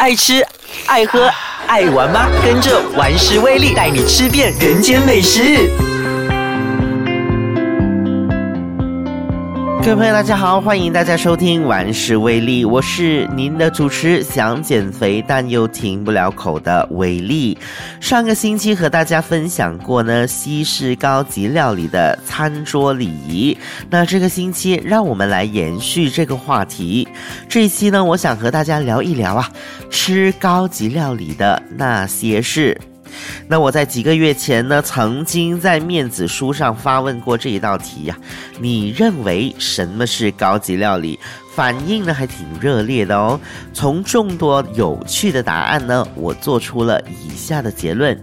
爱吃、爱喝、爱玩吗？跟着玩食威力，带你吃遍人间美食。各位朋友，大家好，欢迎大家收听万事威力，我是您的主持，想减肥但又停不了口的威力。上个星期和大家分享过呢西式高级料理的餐桌礼仪，那这个星期让我们来延续这个话题。这一期呢，我想和大家聊一聊啊，吃高级料理的那些事。那我在几个月前呢，曾经在面子书上发问过这一道题呀。你认为什么是高级料理？反应呢还挺热烈的哦。从众多有趣的答案呢，我做出了以下的结论：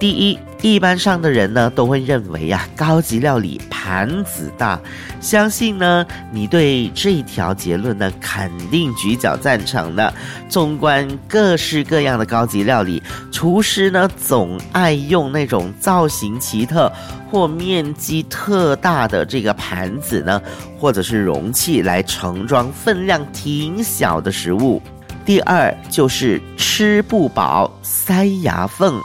第一。一般上的人呢，都会认为呀，高级料理盘子大。相信呢，你对这条结论呢，肯定举脚赞成的。纵观各式各样的高级料理，厨师呢，总爱用那种造型奇特或面积特大的这个盘子呢，或者是容器来盛装分量挺小的食物。第二就是吃不饱塞牙缝。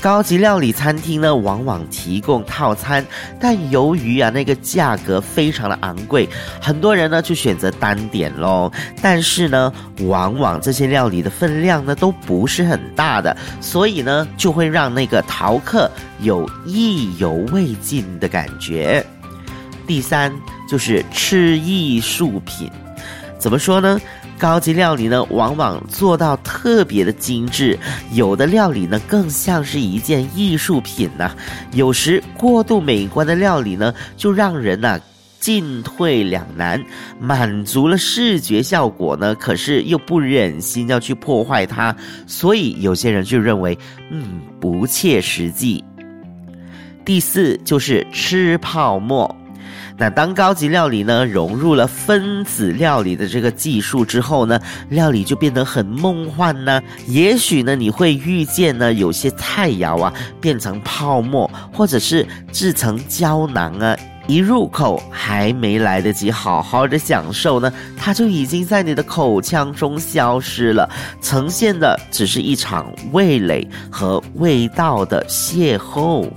高级料理餐厅呢，往往提供套餐，但由于啊那个价格非常的昂贵，很多人呢就选择单点喽。但是呢，往往这些料理的分量呢都不是很大的，所以呢就会让那个逃客有意犹未尽的感觉。第三就是吃艺术品，怎么说呢？高级料理呢，往往做到特别的精致，有的料理呢更像是一件艺术品呐。有时过度美观的料理呢，就让人呐进退两难，满足了视觉效果呢，可是又不忍心要去破坏它，所以有些人就认为，嗯，不切实际。第四就是吃泡沫。那当高级料理呢融入了分子料理的这个技术之后呢，料理就变得很梦幻呢。也许呢你会遇见呢有些菜肴啊变成泡沫，或者是制成胶囊啊，一入口还没来得及好好的享受呢，它就已经在你的口腔中消失了，呈现的只是一场味蕾和味道的邂逅。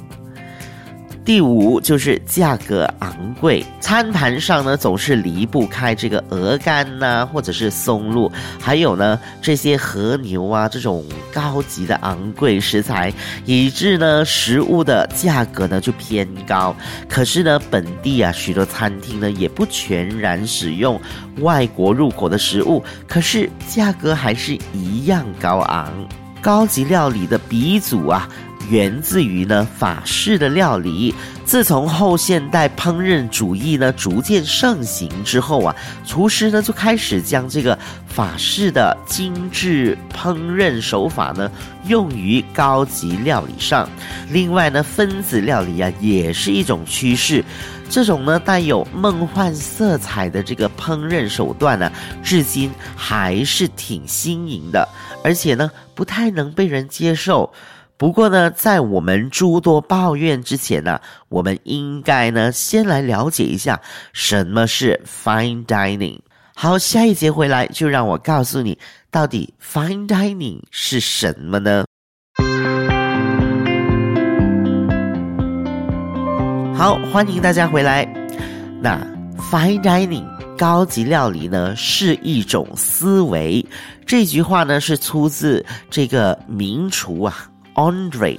第五就是价格昂贵，餐盘上呢总是离不开这个鹅肝呐，或者是松露，还有呢这些和牛啊这种高级的昂贵食材，以致呢食物的价格呢就偏高。可是呢本地啊许多餐厅呢也不全然使用外国入口的食物，可是价格还是一样高昂。高级料理的鼻祖啊。源自于呢法式的料理，自从后现代烹饪主义呢逐渐盛行之后啊，厨师呢就开始将这个法式的精致烹饪手法呢用于高级料理上。另外呢，分子料理啊也是一种趋势，这种呢带有梦幻色彩的这个烹饪手段呢，至今还是挺新颖的，而且呢不太能被人接受。不过呢，在我们诸多抱怨之前呢，我们应该呢先来了解一下什么是 fine dining。好，下一节回来就让我告诉你，到底 fine dining 是什么呢？好，欢迎大家回来。那 fine dining 高级料理呢是一种思维，这句话呢是出自这个名厨啊。Andre，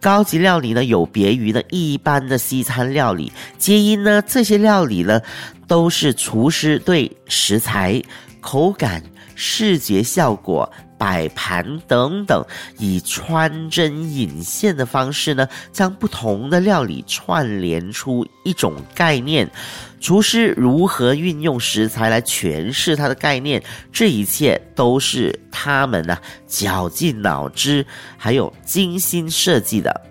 高级料理呢有别于呢一般的西餐料理，皆因呢这些料理呢都是厨师对食材、口感、视觉效果。摆盘等等，以穿针引线的方式呢，将不同的料理串联出一种概念。厨师如何运用食材来诠释它的概念，这一切都是他们呢绞尽脑汁，还有精心设计的。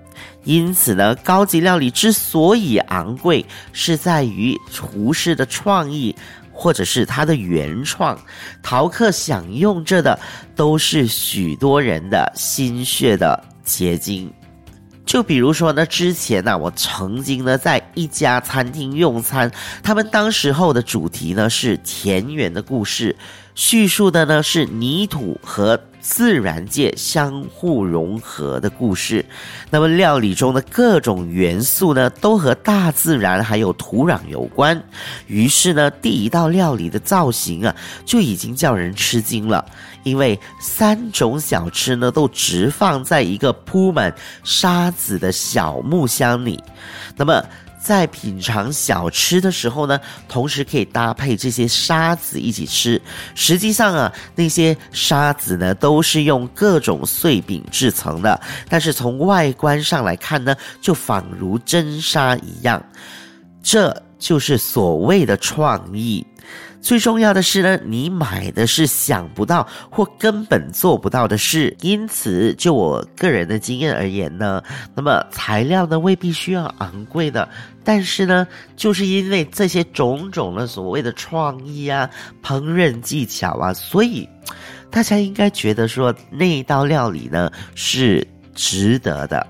因此呢，高级料理之所以昂贵，是在于厨师的创意。或者是它的原创，淘客享用着的都是许多人的心血的结晶。就比如说呢，之前呢，我曾经呢在一家餐厅用餐，他们当时候的主题呢是田园的故事，叙述的呢是泥土和自然界相互融合的故事。那么料理中的各种元素呢，都和大自然还有土壤有关。于是呢，第一道料理的造型啊，就已经叫人吃惊了。因为三种小吃呢，都直放在一个铺满沙子的小木箱里。那么，在品尝小吃的时候呢，同时可以搭配这些沙子一起吃。实际上啊，那些沙子呢，都是用各种碎饼制成的，但是从外观上来看呢，就仿如真沙一样。这就是所谓的创意。最重要的是呢，你买的是想不到或根本做不到的事。因此，就我个人的经验而言呢，那么材料呢未必需要昂贵的，但是呢，就是因为这些种种的所谓的创意啊、烹饪技巧啊，所以大家应该觉得说那一道料理呢是值得的。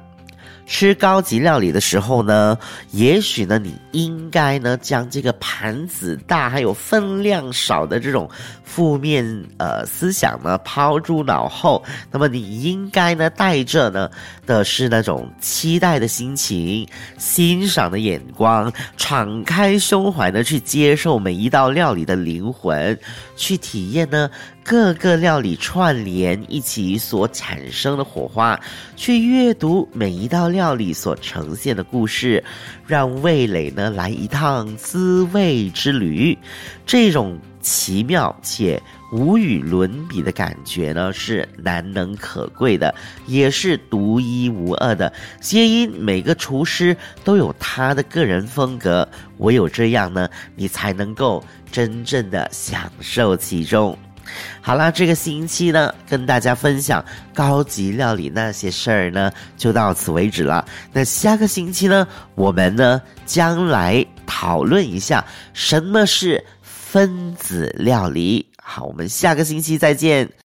吃高级料理的时候呢，也许呢，你应该呢将这个盘子大还有分量少的这种负面呃思想呢抛诸脑后。那么你应该呢带着呢的是那种期待的心情、欣赏的眼光、敞开胸怀的去接受每一道料理的灵魂，去体验呢。各个料理串联一起所产生的火花，去阅读每一道料理所呈现的故事，让味蕾呢来一趟滋味之旅。这种奇妙且无与伦比的感觉呢，是难能可贵的，也是独一无二的。皆因每个厨师都有他的个人风格，唯有这样呢，你才能够真正的享受其中。好啦，这个星期呢，跟大家分享高级料理那些事儿呢，就到此为止了。那下个星期呢，我们呢将来讨论一下什么是分子料理。好，我们下个星期再见。